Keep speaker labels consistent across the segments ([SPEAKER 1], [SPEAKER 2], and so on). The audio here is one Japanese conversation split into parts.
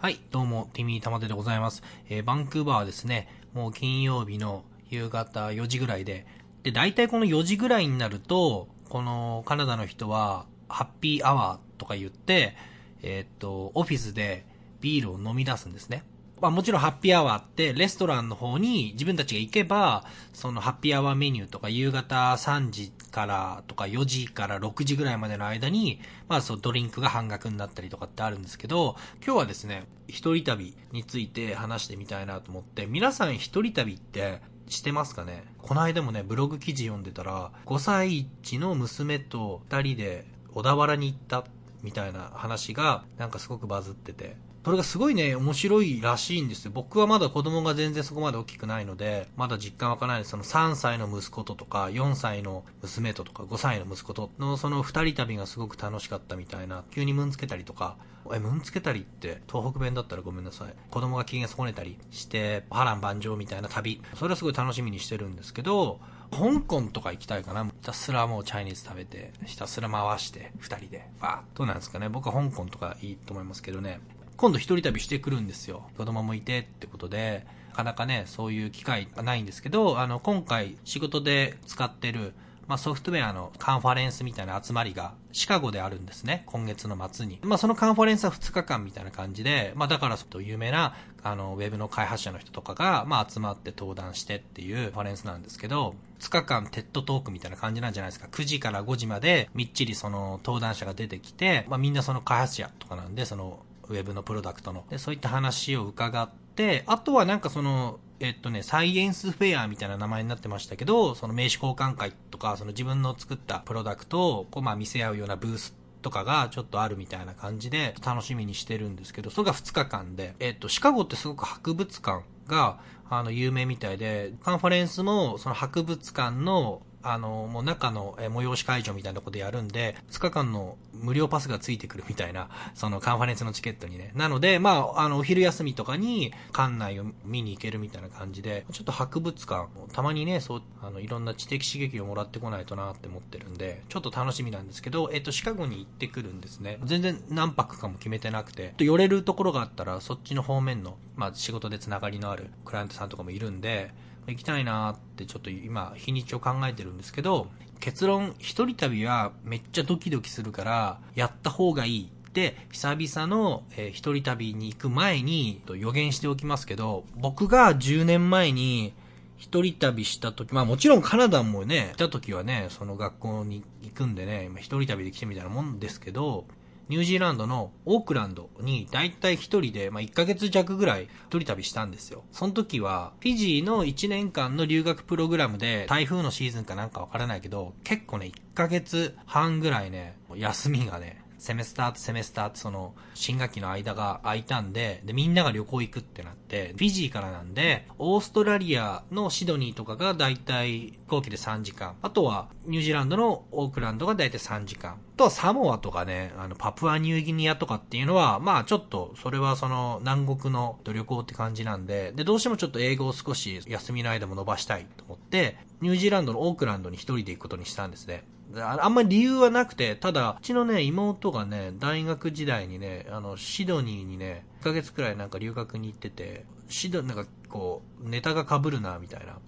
[SPEAKER 1] はい、どうも、ティミー玉手でございます。えーバンクーバーはですね、もう金曜日の夕方4時ぐらいで、で、大体この4時ぐらいになると、このカナダの人は、ハッピーアワーとか言って、えーっと、オフィスでビールを飲み出すんですね。まあもちろんハッピーアワーってレストランの方に自分たちが行けば、そのハッピーアワーメニューとか夕方3時からとか4時から6時ぐらいまでの間に、まあそうドリンクが半額になったりとかってあるんですけど、今日はですね、一人旅について話してみたいなと思って、皆さん一人旅ってしてますかね？この間もね、ブログ記事読んでたら、5歳児の娘と2人で小田原に行ったみたいな話がなんかすごくバズってて、それがすごいね、面白いらしいんですよ。僕はまだ子供が全然そこまで大きくないので、まだ実感わからないです。その3歳の息子ととか、4歳の娘ととか、5歳の息子とのその2人旅がすごく楽しかったみたいな、急にムンつけたりとか、え、ムンつけたりって東北弁だったらごめんなさい。子供が機嫌損ねたりして、波乱万丈みたいな旅。それはすごい楽しみにしてるんですけど、香港とか行きたいかな。ひたすらもうチャイニーズ食べて、ひたすら回して、二人で。わーっとなんですかね。僕は香港とかいいと思いますけどね。今度一人旅してくるんですよ。子供もいてってことで、なかなかね、そういう機会がないんですけど、あの、今回仕事で使ってる、まあ、ソフトウェアのカンファレンスみたいな集まりがシカゴであるんですね。今月の末に。まあ、そのカンファレンスは2日間みたいな感じで、まあ、だからちょっと有名な、あの、ウェブの開発者の人とかが、まあ、集まって登壇してっていうカンファレンスなんですけど、2日間 TED Talk みたいな感じなんじゃないですか。9時から5時までみっちりその登壇者が出てきて、まあ、みんなその開発者とかなんで、その、ウェブのプロダクトの。で、そういった話を伺って、あとはなんかその、えっとね、サイエンスフェアみたいな名前になってましたけど、その名刺交換会とか、その自分の作ったプロダクトを、こう、まあ見せ合うようなブースとかがちょっとあるみたいな感じで楽しみにしてるんですけど、それが2日間で、えっと、シカゴってすごく博物館が、あの、有名みたいで、カンファレンスも、その博物館の、あの、もう中の催し会場みたいなとこでやるんで、2日間の無料パスがついてくるみたいな、そのカンファレンスのチケットにね。なので、まあ、あの、お昼休みとかに館内を見に行けるみたいな感じで、ちょっと博物館、たまにね、そう、あの、いろんな知的刺激をもらってこないとなって思ってるんで、ちょっと楽しみなんですけど、えっと、シカゴに行ってくるんですね。全然何泊かも決めてなくて、寄れるところがあったら、そっちの方面の、まあ、仕事でつながりのあるクライアントさんとかもいるんで、行きたいなってちょっと今日にちを考えてるんですけど結論一人旅はめっちゃドキドキするからやった方がいいで久々の、えー一人旅に行く前にと予言しておきますけど僕が10年前に一人旅した時、まあもちろんカナダもね、来た時はね、その学校に行くんでね、今一人旅で来てみたいなもんですけど、ニュージーランドのオークランドに大体一人で、まあ、1ヶ月弱ぐらい一人旅したんですよ。その時は、フィジーの1年間の留学プログラムで、台風のシーズンかなんかわからないけど、結構ね、1ヶ月半ぐらいね、休みがね、セメスターとセメスターとその、新学期の間が空いたんで、で、みんなが旅行行くってなって、フィジーからなんで、オーストラリアのシドニーとかがだいたい飛行機で3時間。あとは、ニュージーランドのオークランドがだいたい3時間。あとはサモアとかね、あの、パプアニューギニアとかっていうのは、まあちょっと、それはその、南国の旅行って感じなんで、で、どうしてもちょっと英語を少し休みの間も伸ばしたいと思って、ニュージーランドのオークランドに一人で行くことにしたんですね。ああんまり理由はなくて、ただ、うちのね、妹がね、大学時代にね、あの、シドニーにね、1ヶ月くらいなんか留学に行ってて、シド、なんかこう、ネタが被るな、みたいな。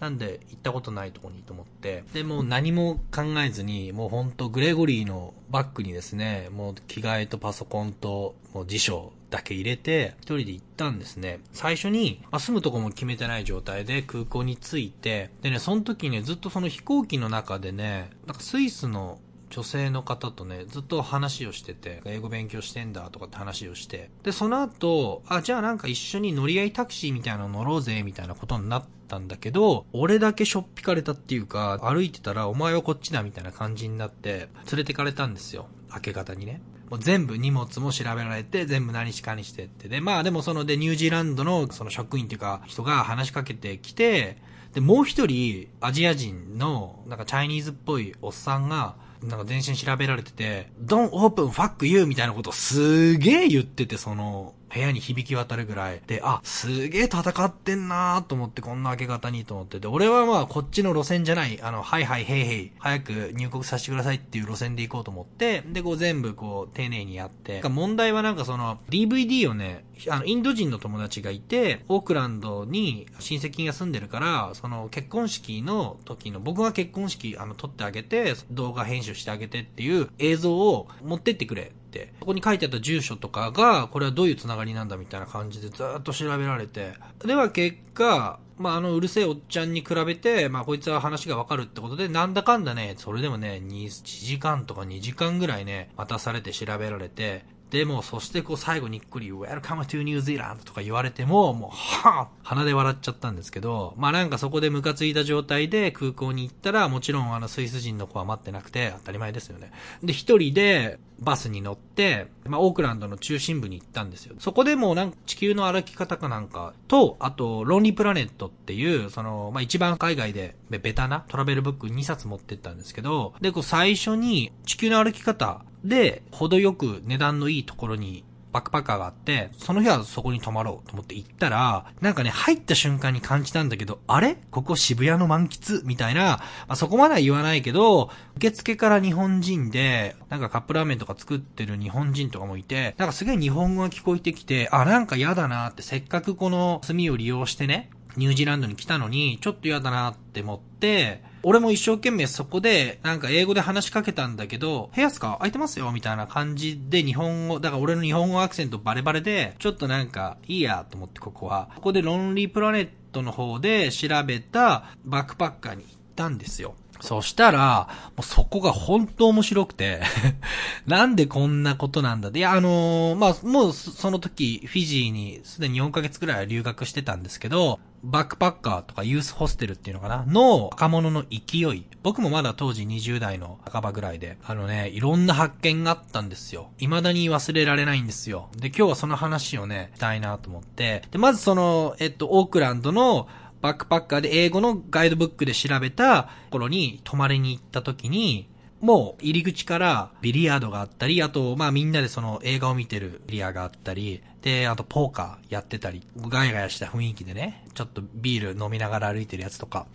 [SPEAKER 1] なんで、行ったことないとこにと思って。で、もう何も考えずに、もうほんとグレゴリーのバッグにですね、もう着替えとパソコンと、もう辞書だけ入れて、一人で行ったんですね。最初に、まあ、住むとこも決めてない状態で空港に着いて、でね、その時ね、ずっとその飛行機の中でね、なんかスイスの女性の方とね、ずっと話をしてて、英語勉強してんだとかって話をして、で、その後、あ、じゃあなんか一緒に乗り合いタクシーみたいなの乗ろうぜ、みたいなことになったんだけど、俺だけしょっぴかれたっていうか、歩いてたらお前はこっちだみたいな感じになって、連れてかれたんですよ。明け方にね。もう全部荷物も調べられて、全部何しかにしてって。で、まあでもそのでニュージーランドのその職員っていうか人が話しかけてきて、で、もう一人アジア人のなんかチャイニーズっぽいおっさんが、なんか全身調べられてて、Don't open fuck you みたいなことをすげえ言ってて、その部屋に響き渡るぐらい。で、あ、すげえ戦ってんなーと思って、こんな明け方にと思って。て、俺はまあこっちの路線じゃない、あの、はいはいへいへい、早く入国させてくださいっていう路線で行こうと思って、で、こう全部こう丁寧にやって、問題はなんかその、DVD をね、あの、インド人の友達がいて、オークランドに親戚が住んでるから、その結婚式の時の、僕が結婚式、あの、撮ってあげて、動画編集してあげてっていう映像を持ってってくれ。そこに書いてあった住所とかが、これはどういうつながりなんだみたいな感じでずっと調べられて。では結果、まあ、あの、うるせえおっちゃんに比べて、まあ、こいつは話がわかるってことで、なんだかんだね、それでもね、1時間とか2時間ぐらいね、待たされて調べられて、でも、そしてこう最後にっくり、Welcome to New Zealand とか言われても、もう、はぁ鼻で笑っちゃったんですけど、まあなんかそこでムカついた状態で空港に行ったら、もちろんあのスイス人の子は待ってなくて、当たり前ですよね。で、一人でバスに乗って、まあオークランドの中心部に行ったんですよ。そこでもうなんか地球の歩き方かなんかと、あと、ロンリープラネットっていう、その、まあ一番海外でベタなトラベルブック2冊持ってったんですけど、で、こう最初に地球の歩き方で、程よく値段のいいところにバックパッカーがあって、その日はそこに泊まろうと思って行ったら、なんかね、入った瞬間に感じたんだけど、あれ？ここ渋谷の満喫？みたいな、まあ、そこまでは言わないけど、受付から日本人で、なんかカップラーメンとか作ってる日本人とかもいて、なんかすげえ日本語が聞こえてきて、あ、なんか嫌だなって、せっかくこの炭を利用してね、ニュージーランドに来たのに、ちょっと嫌だなって思って、俺も一生懸命そこで、なんか英語で話しかけたんだけど、部屋すか空いてますよみたいな感じで日本語、だから俺の日本語アクセントバレバレで、ちょっとなんか、いいやと思ってここは。ここでロンリープラネットの方で調べたバックパッカーに行ったんですよ。そしたら、もうそこが本当面白くて なんでこんなことなんだで、いや、あのー、まあ、もうその時、フィジーにすでに4ヶ月くらい留学してたんですけど、バックパッカーとかユースホステルっていうのかな？の若者の勢い。僕もまだ当時20代の半ばぐらいで、あのね、いろんな発見があったんですよ。未だに忘れられないんですよ。で、今日はその話をね、したいなと思って。で、まずその、えっと、オークランドのバックパッカーで英語のガイドブックで調べた頃に泊まりに行った時に、もう入り口からビリヤードがあったり、あと、まあみんなでその映画を見てるビリヤーがあったり、で、あとポーカーやってたり、ガヤガヤした雰囲気でね、ちょっとビール飲みながら歩いてるやつとか、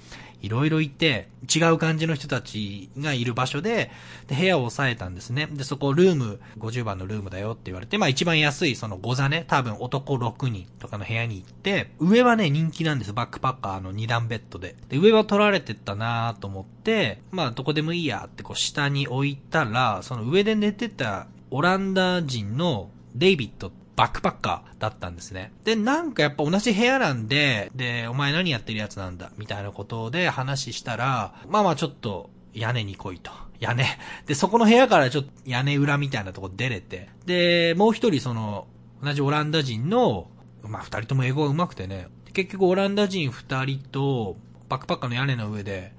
[SPEAKER 1] いろいろいて、違う感じの人たちがいる場所で、で、部屋を押さえたんですね。で、そこルーム、50番のルームだよって言われて、まあ一番安いその5座ね、多分男6人とかの部屋に行って、上はね、人気なんです。バックパッカーの2段ベッドで。で、上は取られてったなと思って、まあどこでもいいやってこう下に置いたら、その上で寝てたオランダ人のデイビッドバックパッカーだったんですね。で、なんかやっぱ同じ部屋なんで、で、お前何やってるやつなんだ、みたいなことで話したら、まあまあちょっと屋根に来いと。屋根。で、そこの部屋からちょっと屋根裏みたいなとこ出れて、で、もう一人その、同じオランダ人の、まあ二人とも英語が上手くてね、結局オランダ人二人と、バックパッカーの屋根の上で、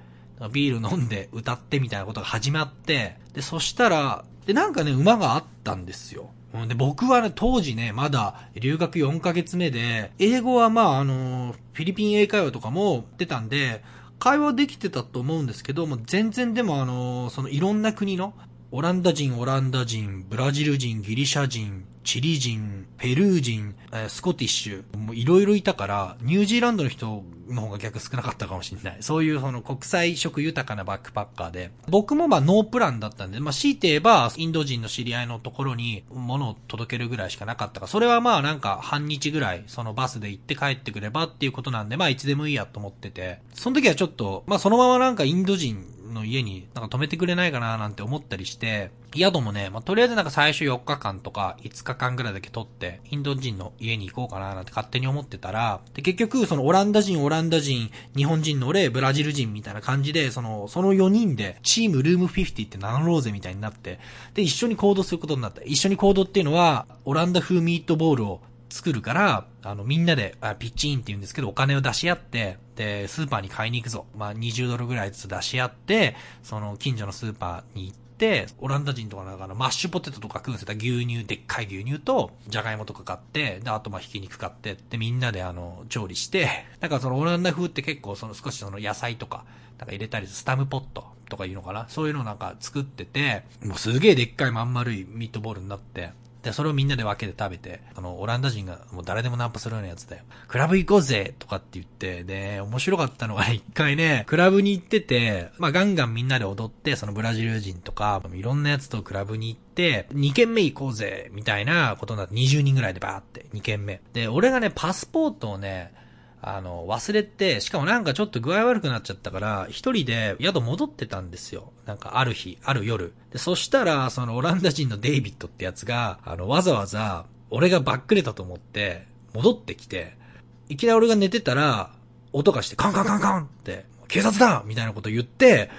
[SPEAKER 1] ビール飲んで歌ってみたいなことが始まって、で、そしたら、で、なんかね、馬があったんですよ。で、僕はね、当時ね、まだ留学4ヶ月目で、英語はまあ、あの、フィリピン英会話とかも出たんで、会話できてたと思うんですけど、も全然でもあの、そのいろんな国の、オランダ人、オランダ人、ブラジル人、ギリシャ人、チリ人、ペルー人、スコティッシュ、もういろいろいたから、ニュージーランドの人の方が逆少なかったかもしれない。そういうその国際色豊かなバックパッカーで。僕もまあノープランだったんで、まあ強いて言えば、インド人の知り合いのところに物を届けるぐらいしかなかったから、それはまあなんか半日ぐらい、そのバスで行って帰ってくればっていうことなんで、まあいつでもいいやと思ってて、その時はちょっと、まあそのままなんかインド人の家になんか泊めてくれないかななんて思ったりして、宿もね、まあ、とりあえずなんか最初4日間とか5日間ぐらいだけ取って、インド人の家に行こうかななんて勝手に思ってたら、で、結局、そのオランダ人、オランダ人、日本人の俺、ブラジル人みたいな感じで、その、その4人で、チームルーム50って名乗ろうぜみたいになって、で、一緒に行動することになった。一緒に行動っていうのは、オランダ風ミートボールを作るから、あの、みんなで、あピッチインって言うんですけど、お金を出し合って、で、スーパーに買いに行くぞ。まあ、20ドルぐらいずつ出し合って、その、近所のスーパーに行って、オランダ人とかなんかのマッシュポテトとか食うんですよ。牛乳、でっかい牛乳と、じゃがいもとか買って、で、あとまあひき肉買って、で、みんなであの、調理して、なんかそのオランダ風って結構その少しその野菜とか、なんか入れたりスタムポットとかいうのかなそういうのなんか作ってて、もうすげえでっかいまん丸いミートボールになって、で、それをみんなで分けて食べて、あの、オランダ人がもう誰でもナンパするようなやつだよ。クラブ行こうぜとかって言って、で、面白かったのが、一回ね、クラブに行ってて、まあ、ガンガンみんなで踊って、そのブラジル人とか、いろんなやつとクラブに行って、2軒目行こうぜみたいなことになって、20人ぐらいでバーって、2軒目。で、俺がね、パスポートをね、あの、忘れて、しかもなんかちょっと具合悪くなっちゃったから、一人で宿戻ってたんですよ。なんかある日、ある夜。で、そしたら、そのオランダ人のデイビッドってやつが、あの、わざわざ、俺がバックレたと思って、戻ってきて、いきなり俺が寝てたら、音がしてカンカンカンカンって、警察だみたいなこと言って、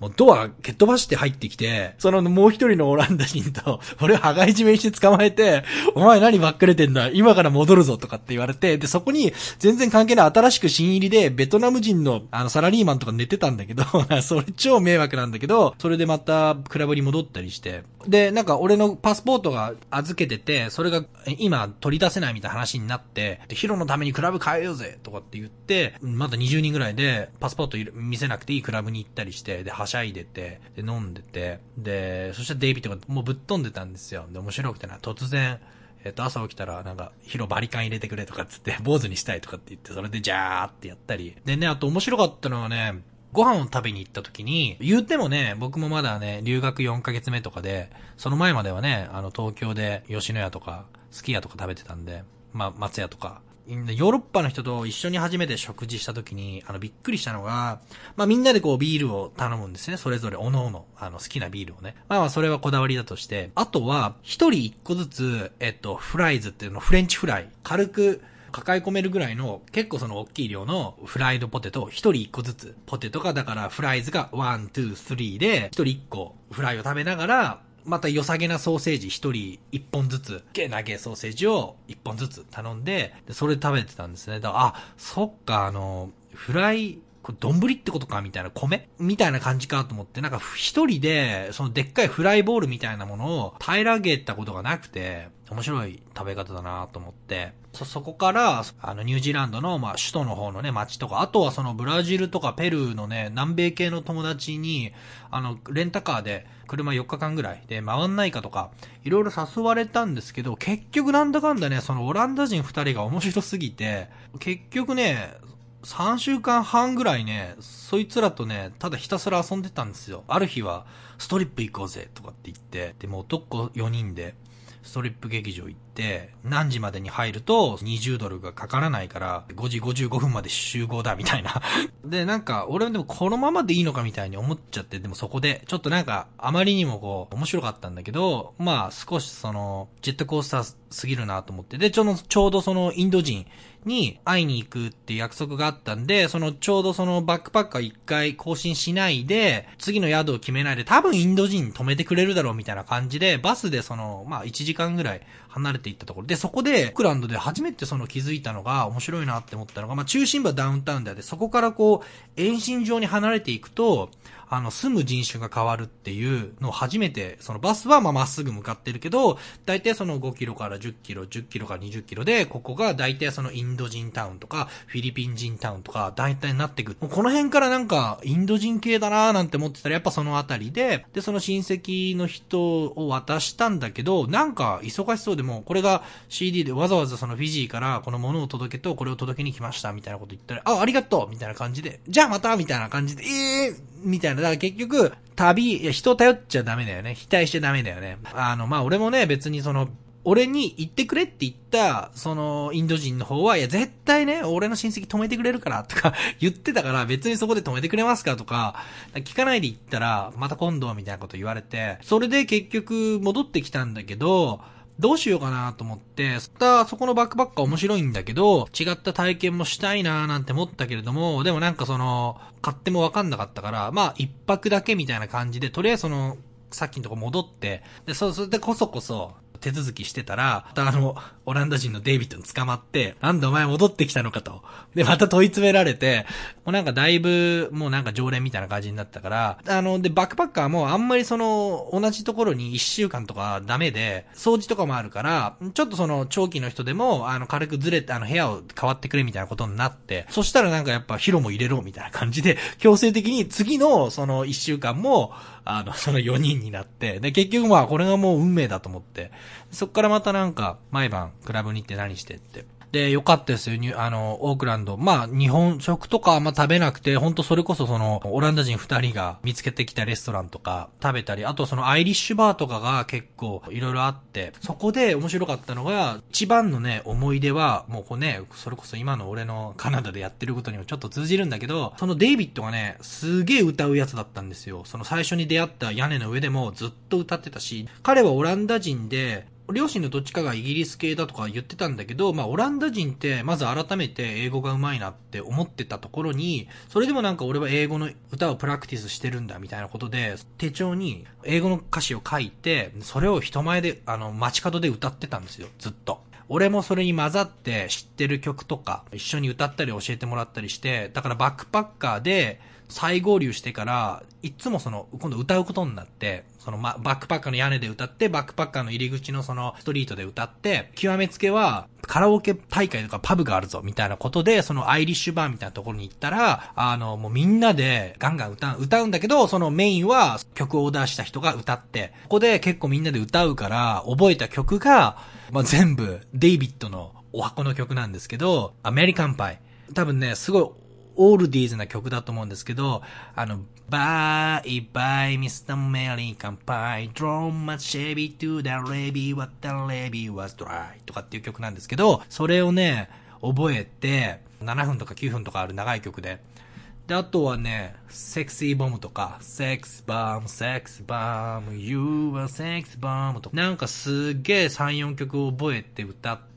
[SPEAKER 1] もうドア蹴っ飛ばして入ってきて、そのもう一人のオランダ人と、俺を羽交い締めにして捕まえて、お前何ばっかれてんだ今から戻るぞとかって言われて、で、そこに全然関係ない新しく新入りで、ベトナム人のあのサラリーマンとか寝てたんだけど、それ超迷惑なんだけど、それでまたクラブに戻ったりして、で、なんか俺のパスポートが預けてて、それが今取り出せないみたいな話になって、で、ヒロのためにクラブ変えようぜとかって言って、まだ20人ぐらいでパスポート見せなくていいクラブに行ったりして、で、はしゃいでて、で、飲んでて、で、そしたらデイビッドがもうぶっ飛んでたんですよ。で、面白くてな、突然、えっと、朝起きたら、なんか、ヒロバリカン入れてくれとかっつって、坊主にしたいとかって言って、それでジャーってやったり。でね、あと面白かったのはね、ご飯を食べに行った時に、言ってもね、僕もまだね、留学4ヶ月目とかで、その前まではね、あの、東京で吉野家とか、すき家とか食べてたんで、まあ、松屋とか、ヨーロッパの人と一緒に初めて食事した時に、あの、びっくりしたのが、まあみんなでこうビールを頼むんですね。それぞれ、おのおの、あの、好きなビールをね。まあまあそれはこだわりだとして、あとは、一人一個ずつ、えっと、フライズっていうの、フレンチフライ。軽く、抱え込めるぐらいの、結構その大きい量のフライドポテト、一人一個ずつ。ポテトが、だから fries が one, two, three で、一人一個フライを食べながら、また良さげなソーセージ一人一本ずつ、良さげソーセージを一本ずつ頼んで、で、それ食べてたんですね。だから、あ、そっか、あの、フライ、これ、丼ってことかみたいな、米？みたいな感じかと思って、なんか一人で、そのでっかいフライボールみたいなものを平らげたことがなくて、面白い食べ方だなと思って、そ、そこから、あの、ニュージーランドの、まあ、首都の方のね、街とか、あとはそのブラジルとかペルーのね、南米系の友達に、あの、レンタカーで、車4日間ぐらいで回んないかとか、いろいろ誘われたんですけど、結局なんだかんだね、そのオランダ人2人が面白すぎて、結局ね、3週間半ぐらいね、そいつらとね、ただひたすら遊んでたんですよ。ある日は、ストリップ行こうぜとかって言って、でも男4人で、ストリップ劇場行っ、何時までに入ると20ドルがかからないから、5時55分まで集合だみたいな。で、なんか、俺でもこのままでいいのかみたいに思っちゃって、でもそこで、ちょっとなんか、あまりにもこう、面白かったんだけど、まあ少しその、ジェットコースターすぎるなと思って、で、ちょうど、ちょうどそのインド人に会いに行くって約束があったんで、そのちょうどそのバックパッカー一回更新しないで、次の宿を決めないで、多分インド人止めてくれるだろうみたいな感じで、バスでその、まあ1時間ぐらい離れていったところ。で、そこで、オクランドで初めてその気づいたのが面白いなって思ったのが、まあ中心部はダウンタウンであって、そこからこう、遠心上に離れていくと、あの、住む人種が変わるっていうのを初めて、そのバスはまあまっすぐ向かってるけど、大体その5キロから10キロ、10キロから20キロで、ここが大体そのインド人タウンとか、フィリピン人タウンとか、大体になってくる。もうこの辺からなんか、インド人系だなーなんて思ってたら、やっぱそのあたりで、で、その親戚の人を渡したんだけど、なんか忙しそうでも、これが CD でわざわざそのフィジーからこのものを届けと、これを届けに来ました、みたいなこと言ったら、あ、ありがとうみたいな感じで、じゃあまたみたいな感じで、ええーみたいな。だから結局、旅、いや、人頼っちゃダメだよね。否定しちゃダメだよね。あの、まあ、俺もね、別にその、俺に言ってくれって言った、その、インド人の方は、いや、絶対ね、俺の親戚止めてくれるから、とか 言ってたから、別にそこで止めてくれますかとか、聞かないで言ったら、また今度、みたいなこと言われて、それで結局、戻ってきたんだけど、どうしようかなと思って、そったそこのバックパッカー面白いんだけど、違った体験もしたいなーなんて思ったけれども、でもなんかその、買ってもわかんなかったから、まあ一泊だけみたいな感じで、とりあえずその、さっきのとこ戻って、で、そ、それでこそこそ、手続きしてたら、またあの、オランダ人のデイビッドに捕まって、なんでお前戻ってきたのかと。で、また問い詰められて、もうなんかだいぶ、もうなんか常連みたいな感じになったから、あの、で、バックパッカーもあんまりその、同じところに1週間とかダメで、掃除とかもあるから、ちょっとその、長期の人でも、あの、軽くずれて、あの、部屋を変わってくれみたいなことになって、そしたらなんかやっぱ、ヒロも入れろみたいな感じで、強制的に次の、その1週間も、あの、その4人になって、で、結局まあ、これがもう運命だと思って、そっからまたなんか、毎晩、クラブに行って何してって。で、よかったですよ、あの、オークランド。まあ、日本食とかあんま食べなくて、ほんとそれこそその、オランダ人二人が見つけてきたレストランとか食べたり、あとそのアイリッシュバーとかが結構いろいろあって、そこで面白かったのが、一番のね、思い出は、もうこうね、それこそ今の俺のカナダでやってることにもちょっと通じるんだけど、そのデイビッドがね、すげえ歌うやつだったんですよ。その最初に出会った屋根の上でもずっと歌ってたし、彼はオランダ人で、両親のどっちかがイギリス系だとか言ってたんだけど、まあ、オランダ人って、まず改めて英語が上手いなって思ってたところに、それでもなんか俺は英語の歌をプラクティスしてるんだみたいなことで、手帳に英語の歌詞を書いて、それを人前で、あの、街角で歌ってたんですよ、ずっと。俺もそれに混ざって知ってる曲とか、一緒に歌ったり教えてもらったりして、だからバックパッカーで、再合流してから、いつもその、今度歌うことになって、その、ま、バックパッカーの屋根で歌って、バックパッカーの入り口のその、ストリートで歌って、極めつけは、カラオケ大会とかパブがあるぞ、みたいなことで、そのアイリッシュバーみたいなところに行ったら、あの、もうみんなでガンガン歌う、歌うんだけど、そのメインは曲をオーダーした人が歌って、ここで結構みんなで歌うから、覚えた曲が、まあ、全部、デイビッドのお箱の曲なんですけど、アメリカンパイ。多分ね、すごいオールディーズな曲だと思うんですけど、あの、バイバイミスターメリカンパイ、ドローンマシェビトゥダレビー、ワッタレビー、ワスドライとかっていう曲なんですけど、それをね、覚えて、7分とか9分とかある長い曲で、で、あとはね、セクシーボムとか、セクスバーム、セクスバーム、You are セクスバームとか、なんかすげえ3、4曲覚えて歌って、、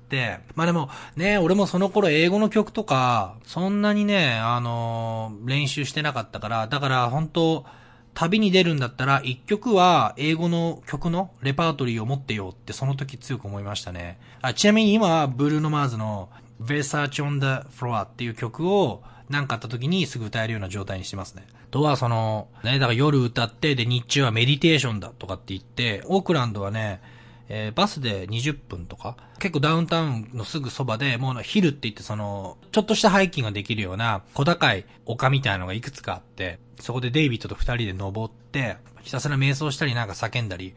[SPEAKER 1] まあでもね、俺もその頃英語の曲とか、そんなにね、あのー、練習してなかったから、だから本当旅に出るんだったら、一曲は英語の曲のレパートリーを持ってようってその時強く思いましたね。あちなみに今はブルーノ・マーズの Versace on the Floor っていう曲を何かあった時にすぐ歌えるような状態にしてますね。とはその、ね、だから夜歌って、で日中はメディテーションだとかって言って、オークランドはね、えー、バスで20分とか、結構ダウンタウンのすぐそばで、もうヒルって言ってその、ちょっとしたハイキングができるような小高い丘みたいなのがいくつかあって、そこでデイビッドと二人で登って、ひたすら瞑想したりなんか叫んだり、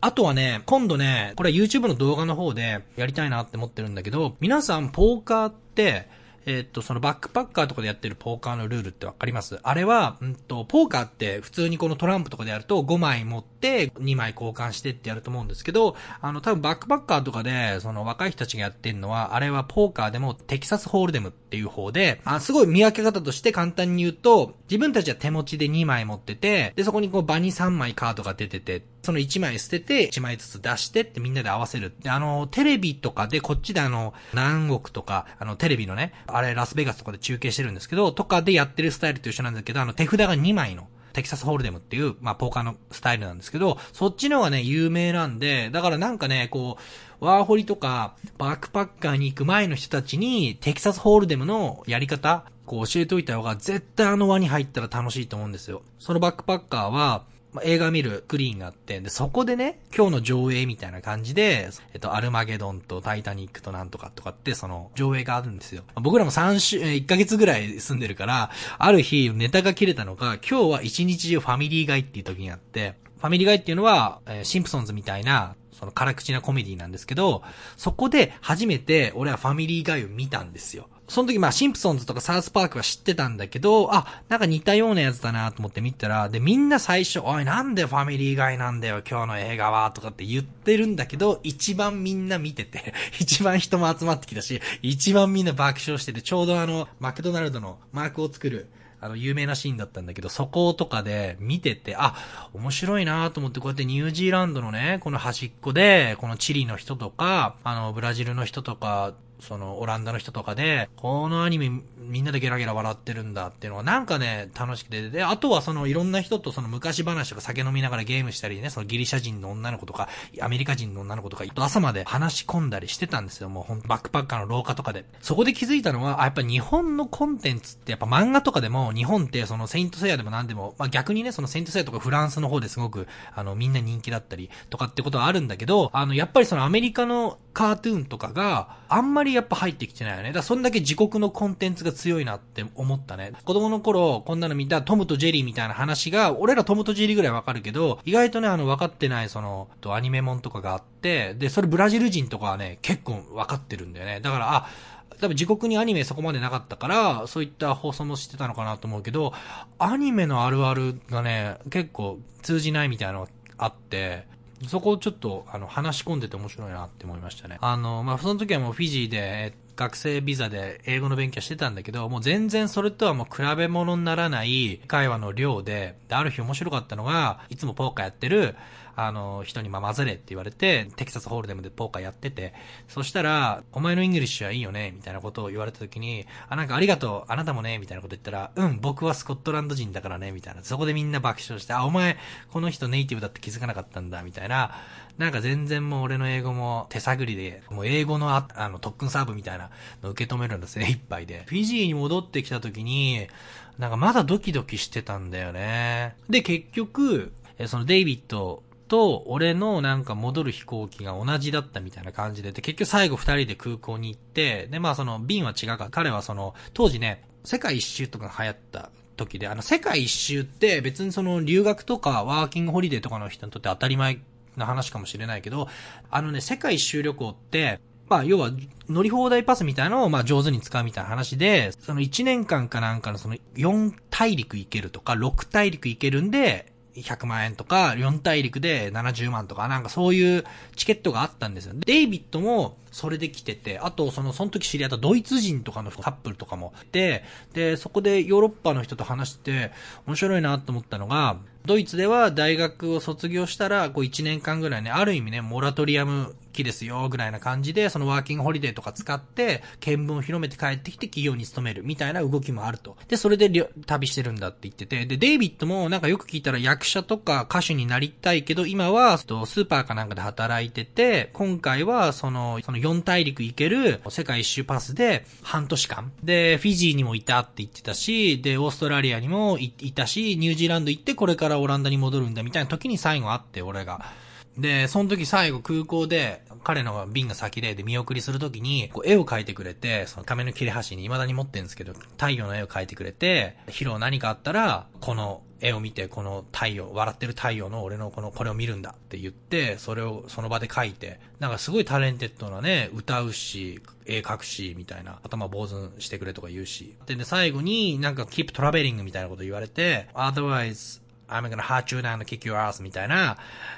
[SPEAKER 1] あとはね、今度ね、これは YouTube の動画の方でやりたいなって思ってるんだけど、皆さんポーカーって、えっと、そのバックパッカーとかでやってるポーカーのルールってわかります？あれは、うんと、ポーカーって普通にこのトランプとかでやると5枚持って2枚交換してってやると思うんですけど、あの、多分バックパッカーとかで、その若い人たちがやってるのは、あれはポーカーでもテキサスホールデムっていう方で、あすごい見分け方として簡単に言うと、自分たちは手持ちで2枚持ってて、で、そこにこう場に3枚カードが出てて、その1枚捨てて、1枚ずつ出してってみんなで合わせる。で、あの、テレビとかでこっちであの、何億とか、あの、テレビのね、あれラスベガスとかで中継してるんですけど、とかでやってるスタイルと一緒なんだけど、あの、手札が2枚の、テキサスホールデムっていう、まあ、ポーカーのスタイルなんですけど、そっちの方がね、有名なんで、だからなんかね、こう、ワーホリとか、バックパッカーに行く前の人たちに、テキサスホールデムのやり方、こう教えておいた方が、絶対あの輪に入ったら楽しいと思うんですよ。そのバックパッカーは、まあ、映画見るクリーンがあって、で、そこでね、今日の上映みたいな感じで、えっと、アルマゲドンとタイタニックとなんとかとかって、その、上映があるんですよ。僕らも3週、1ヶ月ぐらい住んでるから、ある日、ネタが切れたのが、今日は一日中ファミリーガイっていう時にあって、ファミリーガイっていうのは、えー、シンプソンズみたいな、その辛口なコメディなんですけど、そこで初めて俺はファミリーガイを見たんですよ。その時まあシンプソンズとかサウスパークは知ってたんだけど、あ、なんか似たようなやつだなと思って見たら、で、みんな最初、おい、なんでファミリーガイなんだよ、今日の映画は、とかって言ってるんだけど、一番みんな見てて、一番人も集まってきたし、一番みんな爆笑してて、ちょうどあの、マクドナルドのマークを作る、あの、有名なシーンだったんだけど、そことかで見てて、あ、面白いなと思って、こうやってニュージーランドのね、この端っこで、このチリの人とか、あの、ブラジルの人とか、その、オランダの人とかで、このアニメみんなでゲラゲラ笑ってるんだっていうのはなんかね、楽しくて、で、あとはその、いろんな人とその昔話とか酒飲みながらゲームしたりね、そのギリシャ人の女の子とか、アメリカ人の女の子とか、朝まで話し込んだりしてたんですよ、もうほんバックパッカーの廊下とかで。そこで気づいたのは、あ、やっぱ日本のコンテンツってやっぱ漫画とかでも、日本ってそのセイントセイヤでも何でも、まあ逆にね、そのセイントセイヤとかフランスの方ですごく、あの、みんな人気だったりとかってことはあるんだけど、あの、やっぱりそのアメリカのカートゥーンとかがあんまりやっぱ入ってきてないよね。だからそんだけ自国のコンテンツが強いなって思ったね。子供の頃こんなの見たトムとジェリーみたいな話が、俺らトムとジェリーぐらいわかるけど、意外とね、あの分かってないその、とアニメモンとかがあって、で、それブラジル人とかはね、結構分かってるんだよね。だから、あ、多分自国にアニメそこまでなかったから、そういった放送もしてたのかなと思うけど、アニメのあるあるがね、結構通じないみたいなのがあって、そこをちょっと、あの、話し込んでて面白いなって思いましたね。あの、まあ、その時はもうフィジーで、学生ビザで英語の勉強してたんだけど、もう全然それとはもう比べ物にならない会話の量で、で、ある日面白かったのが、いつもポーカーやってる、あの、人にまあ混ぜれって言われて、テキサスホールデムでポーカーやってて、そしたら、お前の English はいいよねみたいなことを言われた時に、あ、なんかありがとう、あなたもねみたいなこと言ったら、うん、僕はスコットランド人だからねみたいな。そこでみんな爆笑して、あ、お前、この人ネイティブだって気づかなかったんだ、みたいな。なんか全然もう俺の英語も手探りで、もう英語のああの特訓サーブみたいなの受け止めるんですね、いっぱいで。フィジーに戻ってきた時に、なんかまだドキドキしてたんだよね。で、結局、そのデイビッドと俺のなんか戻る飛行機が同じだったみたいな感じで、で、結局最後二人で空港に行って、で、まあその便は違うか、彼はその、当時ね、世界一周とか流行った時で、あの、世界一周って別にその留学とかワーキングホリデーとかの人にとって当たり前な話かもしれないけど、あのね、世界一周旅行って、まあ、要は、乗り放題パスみたいなのを、まあ、上手に使うみたいな話で、その1年間かなんかのその4大陸行けるとか、6大陸行けるんで、100万円とか、4大陸で70万とか、なんかそういうチケットがあったんですよ。デイビッドもそれで来てて、あとその、その時知り合ったドイツ人とかのカップルとかもで、で、そこでヨーロッパの人と話して、面白いなと思ったのが、ドイツでは大学を卒業したら、こう1年間ぐらいね、ある意味ね、モラトリアム期ですよ、ぐらいな感じで、そのワーキングホリデーとか使って、見聞を広めて帰ってきて企業に勤めるみたいな動きもあると。で、それで旅してるんだって言ってて、で、デイビッドもなんかよく聞いたら役者とか歌手になりたいけど、今は、スーパーかなんかで働いてて、今回はその、その4大陸行ける世界一周パスで半年間。で、フィジーにもいたって言ってたし、で、オーストラリアにもいたし、ニュージーランド行ってこれからオランダに戻るんだみたいな時に最後会って、俺が。で、その時最後空港で、彼の便が先で、で、見送りするときに、こう絵を描いてくれて、その紙の切れ端に未だに持ってるんですけど、太陽の絵を描いてくれて、ヒロ何かあったら、この絵を見て、この太陽、笑ってる太陽の俺のこの、これを見るんだって言って、それをその場で描いて、なんかすごい talented なね、歌うし、絵描くし、みたいな、頭坊主してくれとか言うし。で、で最後になんか keep traveling みたいなこと言われて、otherwise, I'm gonna hunt you down and kick your ass みたいな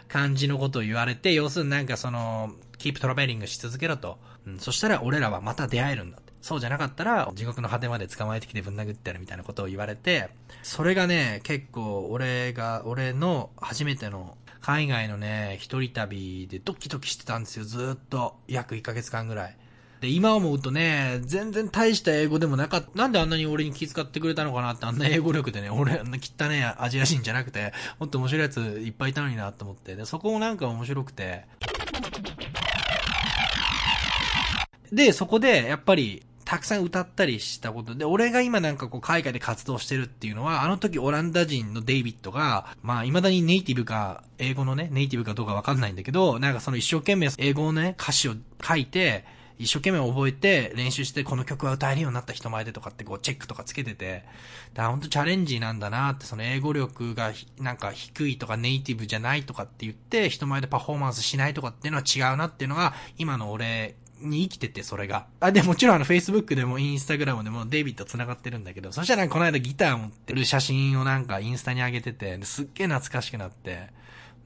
[SPEAKER 1] 感じのことを言われて、要するになんかその、keep traveling し続けろと。うん、そしたら俺らはまた出会えるんだって。そうじゃなかったら、地獄の果てまで捕まえてきてぶん殴ってやるみたいなことを言われて、それがね、結構俺が、俺の初めての海外のね、一人旅でドキドキしてたんですよ、ずっと。約1ヶ月間ぐらい。で、今思うとね、全然大した英語でもなかった。なんであんなに俺に気遣ってくれたのかなって、あんな英語力でね、俺、あんな汚ねアジア人じゃなくて、もっと面白いやついっぱいいたのになと思って。で、そこもなんか面白くて。で、そこで、やっぱり、たくさん歌ったりしたことで、俺が今なんかこう海外で活動してるっていうのは、あの時オランダ人のデイビッドが、まあ未だにネイティブか、英語のね、ネイティブかどうかわかんないんだけど、なんかその一生懸命英語のね、歌詞を書いて、一生懸命覚えて練習してこの曲は歌えるようになった人前でとかってこうチェックとかつけてて、だからほんとチャレンジなんだなって、その英語力がなんか低いとかネイティブじゃないとかって言って人前でパフォーマンスしないとかっていうのは違うなっていうのが今の俺に生きてて、それが。あ、で、もちろんあの、Facebook でも、インスタグラムでも、デイビッド繋がってるんだけど、そしたらこの間ギター持ってる写真をなんかインスタに上げてて、すっげえ懐かしくなって、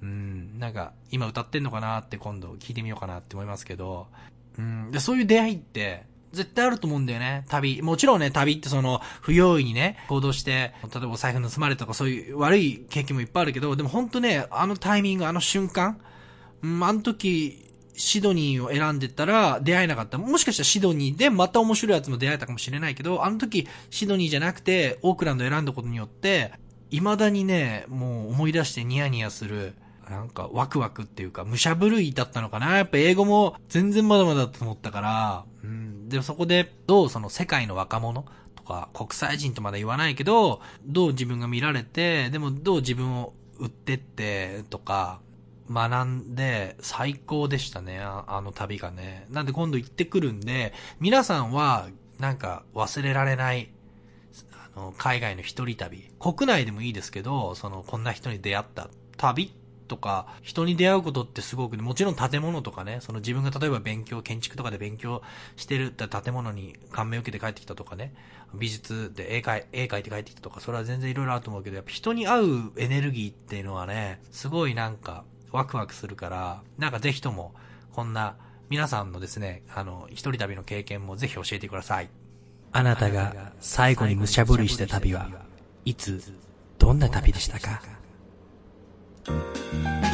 [SPEAKER 1] うん、なんか、今歌ってんのかなって今度聞いてみようかなって思いますけど、うん。で、そういう出会いって、絶対あると思うんだよね。旅。もちろんね、旅ってその、不用意にね、行動して、例えば財布盗まれたとかそういう悪い経験もいっぱいあるけど、でも本当ね、あのタイミング、あの瞬間、うん、あの時、シドニーを選んでたら出会えなかった。もしかしたらシドニーでまた面白いやつも出会えたかもしれないけど、あの時シドニーじゃなくてオークランド選んだことによって、未だにね、もう思い出してニヤニヤする、なんかワクワクっていうか、武者震いだったのかなやっぱ英語も全然まだまだだと思ったから、うん。でも、そこでどうその世界の若者とか国際人とまだ言わないけど、どう自分が見られて、でもどう自分を売ってってとか、学んで最高でしたね、あの旅がね。なんで今度行ってくるんで、皆さんはなんか忘れられない、あの、海外の一人旅。国内でもいいですけど、その、こんな人に出会った旅とか、人に出会うことってすごくね、もちろん建物とかね、その自分が例えば勉強、建築とかで勉強してるって建物に感銘を受けて帰ってきたとかね、美術で絵描、絵描いて帰ってきたとか、それは全然いろいろあると思うけど、やっぱ人に会うエネルギーっていうのはね、すごいなんか、ワクワクするから、なんかぜひとも、こんな、皆さんのですね、あの、一人旅の経験もぜひ教えてください。
[SPEAKER 2] あなたが最後に無茶ぶりした旅は、いつ、どんな旅でしたか？あ!